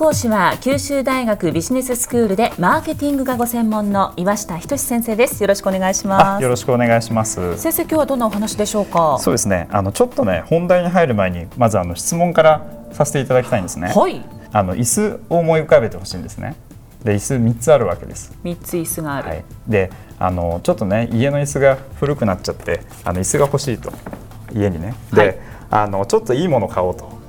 講師は九州大学ビジネススクールでマーケティングがご専門の岩下仁先生です。よろしくお願いします。よろしくお願いします。先生今日はどんなお話でしょうか？そうですね。あのちょっとね本題に入る前にまずあの質問からさせていただきたいんですね。はい。あの椅子を思い浮かべてほしいんですね。で椅子3つあるわけです。3つ椅子がある、はい、であのちょっとね家の椅子が古くなっちゃってあの椅子が欲しいと。家にね。で、はい、あのちょっといいもの買おうと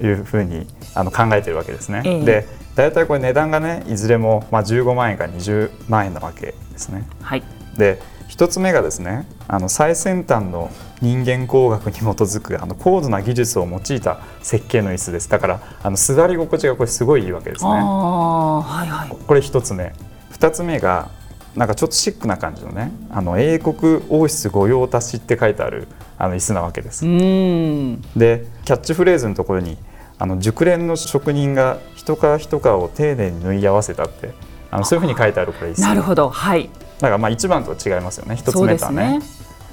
いうふうに、あの考えてるわけですね。えで大体これ値段がねいずれもまあ15万円から20万円なわけですね。はい、で1つ目がですねあの最先端の人間工学に基づくあの高度な技術を用いた設計の椅子ですだからあの座り心地がこれすごいいいわけですね。はいはい、これ1つ目2つ目がなんかちょっとシックな感じのねあの英国王室御用達って書いてあるあの椅子なわけです。でキャッチフレーズのところにあの熟練の職人が一皮一皮を丁寧に縫い合わせたってあのそういうふうに書いてあるこれ。なるほどはいだからまあ一番と違いますよね一つ目とはね。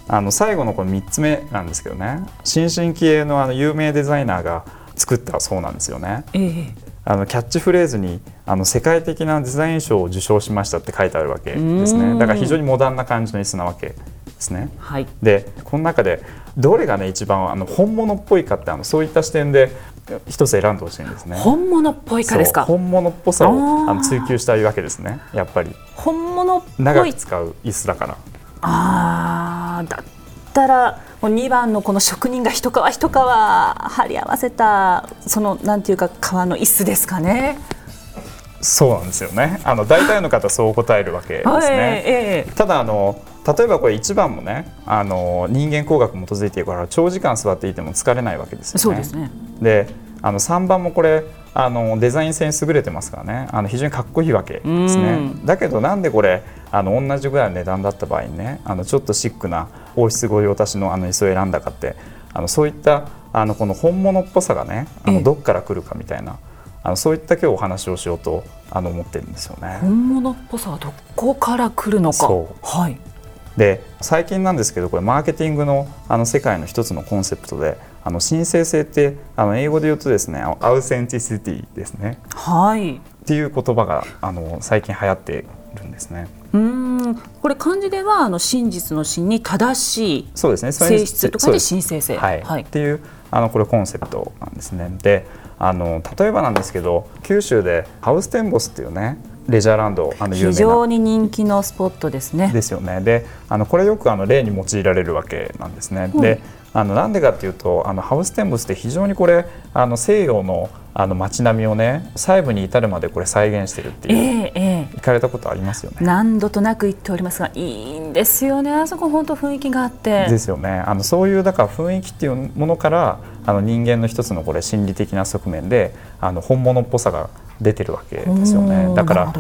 あの最後のこの3つ目なんですけどね新進気鋭のあの有名デザイナーが作ったそうなんですよね。えー、あのキャッチフレーズにあの世界的なデザイン賞を受賞しましたって書いてあるわけですねだから非常にモダンな感じの椅子なわけですね。はい、でこの中でどれがね一番あの本物っぽいかってあのそういった視点で一つ選んでほしいんですね。本物っぽいかですか？本物っぽさをあの追求したいわけですね。やっぱり。本物っぽい。長く使う椅子だから。ああ、だったら。2番のこの職人が一皮一皮貼り合わせたそのなんていうか革の椅子ですかね。そうなんですよね。あの大体の方そう答えるわけですね。えー、ただあの例えばこれ1番もねあの人間工学に基づいているから長時間座っていても疲れないわけですよね。そうですねであの3番もこれあのデザイン性に優れてますからねあの非常にかっこいいわけですね。だけどなんでこれあの同じぐらいの値段だった場合にねあのちょっとシックな王室御用達のあの椅子を選んだかってあのそういったあのこの本物っぽさがねあのどっから来るかみたいな。あのそういった今日お話をしようとあの思ってるんですよね。本物っぽさはどこから来るのか。はい。で最近なんですけどこれマーケティングのあの世界の一つのコンセプトであの申請性ってあの英語で言うとですねアウセンティシティですね。はい。っていう言葉があの最近流行ってるんですね。うんこれ漢字ではあの真実の真に正しいそうですね。性質とかで申請性、はい、はい、っていうあのこれコンセプトなんですね。であの例えばなんですけど九州でハウステンボスっていうねレジャーランドあの非常に人気のスポットですね。ですよね。であのこれよくあの例に用いられるわけなんですね。うん、であのなんでかっていうとあのハウステンボスって非常にこれあの西洋のあの街並みをね細部に至るまでこれ再現してるっていう、えーえー、行かれたことありますよね？何度となく行っておりますがいいんですよね。あそこ本当雰囲気があって。ですよね。あのそういうだから雰囲気っていうものからあの人間の一つのこれ心理的な側面であの本物っぽさが出てるわけですよね。だから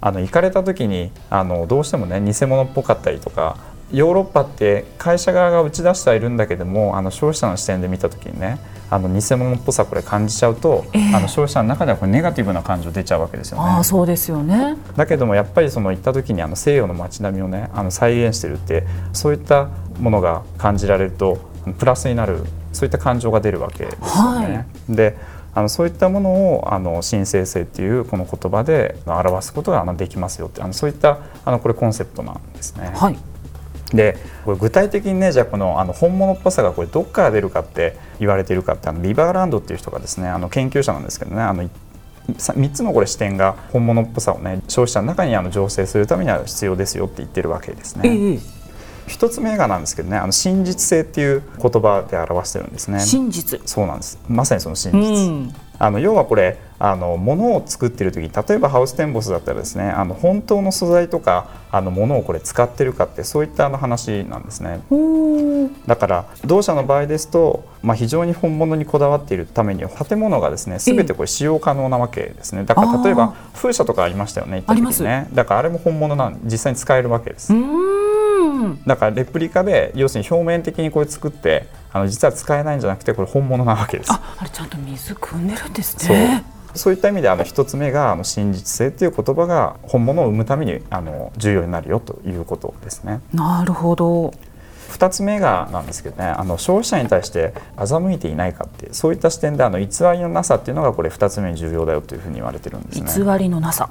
あの行かれた時にあのどうしてもね偽物っぽかったりとかヨーロッパって会社側が打ち出してはいるんだけどもあの消費者の視点で見た時にねあの偽物っぽさこれ感じちゃうと、えー、あの消費者の中ではこれネガティブな感情出ちゃうわけですよね。あそうですよねだけどもやっぱりその行った時にあの西洋の街並みをねあの再現してるってそういったものが感じられるとプラスになるそういった感情が出るわけですよね。はい、であのそういったものをあの神聖性っていうこの言葉で表すことができますよってあのそういったあのこれコンセプトなんですね。はいでこれ具体的にねじゃあこのあの本物っぽさがこれどっから出るかって言われているかってあのビバーランドっていう人がですねあの研究者なんですけどねあの3つのこれ視点が本物っぽさをね消費者の中にあの醸成するためには必要ですよって言ってるわけですね。ええ一つ目がなんですけどねあの真実性っていう言葉で表してるんですね。真実。そうなんです。まさにその真実、あの要はこれあの物を作ってる時例えばハウステンボスだったらですねあの本当の素材とかあの物をこれ使ってるかってそういったあの話なんですね。だから同社の場合ですと、まあ、非常に本物にこだわっているために建物がですね全てこれ使用可能なわけですね。だから例えば風車とかありましたよね行った時にねだからあれも本物なん実際に使えるわけです。だからレプリカで要するに表面的にこれ作ってあの実は使えないんじゃなくてこれ本物なわけです。ああれちゃんと水汲んでるんですね。そういった意味であの一つ目があの真実性っていう言葉が本物を生むためにあの重要になるよということですね。なるほど。2つ目がなんですけどねあの消費者に対して欺いていないかってそういった視点であの偽りのなさっていうのがこれ2つ目に重要だよというふうに言われてるんですね。偽りのなさ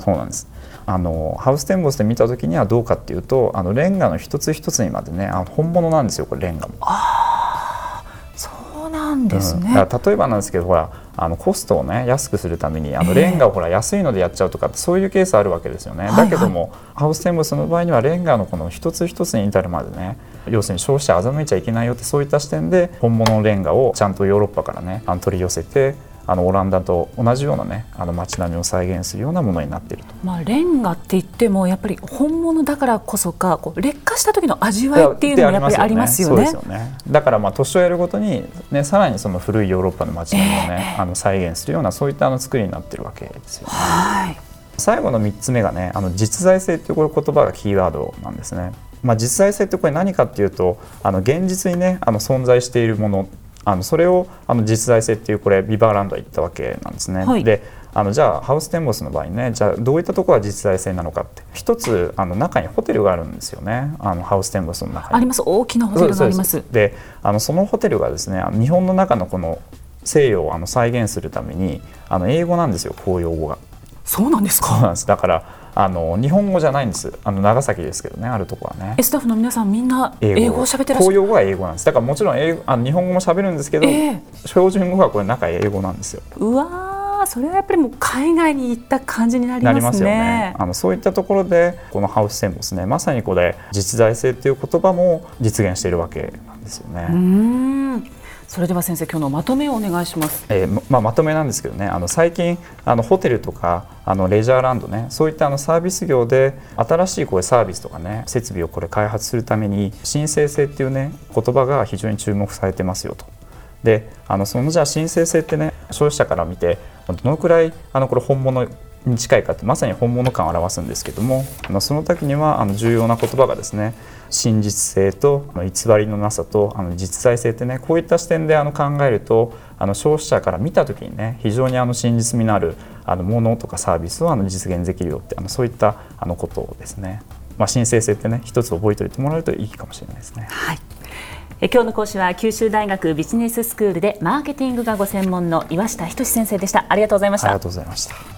そうなんですあのハウステンボスで見た時にはどうかっていうとあのレンガの一つ一つにまでねあの本物なんですよこれレンガも。あそうなんですね、うん、例えばなんですけどほらあのコストをね安くするためにあのレンガをほら安いのでやっちゃうとかそういうケースあるわけですよね、だけども、ハウステンボスの場合にはレンガのこの一つ一つに至るまでね要するに消費者欺いちゃいけないよってそういった視点で本物のレンガをちゃんとヨーロッパからねあの取り寄せてあのオランダと同じようなねあの街並みを再現するようなものになっていると、まあ、レンガって言ってもやっぱり本物だからこそかこう劣化した時の味わいっていうのもやっぱりありますよね。よねだからまあ年をやるごとに、ね、さらにその古いヨーロッパの街並みをね、えー、あの再現するようなそういったあの作りになってるわけですよね。はい最後の3つ目がねあの実在性というこれ言葉がキーワードなんですね。まあ、実在性ってこれ何かっていうとあの現実にねあの存在しているものあのそれをあの実在性っていうこれビバーランドは言ったわけなんですね。はい、であのじゃあハウステンボスの場合ねじゃあどういったところが実在性なのかって一つあの中にホテルがあるんですよね。あのハウステンボスの中に。あります。大きなホテルがあります。であのそのホテルがですね日本の中のこの西洋をあの再現するためにあの英語なんですよ公用語が。そうなんですか？だからあの日本語じゃないんです。あの長崎ですけどねあるとこはね。スタッフの皆さんみんな英語。を喋ってらっしゃる？公用語は英語なんです。だからもちろん英語あの日本語も喋るんですけど、えー、標準語はこれ中英語なんですよ。うわそれはやっぱりもう海外に行った感じになりますね。ね。あのそういったところでこのハウステンボスねまさにこれ実在性という言葉も実現しているわけなんですよね。うんそれでは先生今日のまとめをお願いします。えー、まあまとめなんですけどねあの最近あのホテルとかあのレジャーランドねそういったあのサービス業で新しいこれサービスとかね設備をこれ開発するために申請性っていうね言葉が非常に注目されてますよと。であのそのじゃあ申請性ってね消費者から見てどのくらいあのこれ本物に近いかってまさに本物感を表すんですけどもその時にはあの重要な言葉がですね真実性と偽りのなさとあの実在性ってねこういった視点であの考えるとあの消費者から見た時にね非常にあの真実味のあるあのものとかサービスをあの実現できるよってあのそういったあのことですね。まあ、申請性ってね一つ覚えておいてもらえるといいかもしれないですね。はいえ今日の講師は九州大学ビジネススクールでマーケティングがご専門の岩下仁先生でしたありがとうございましたありがとうございました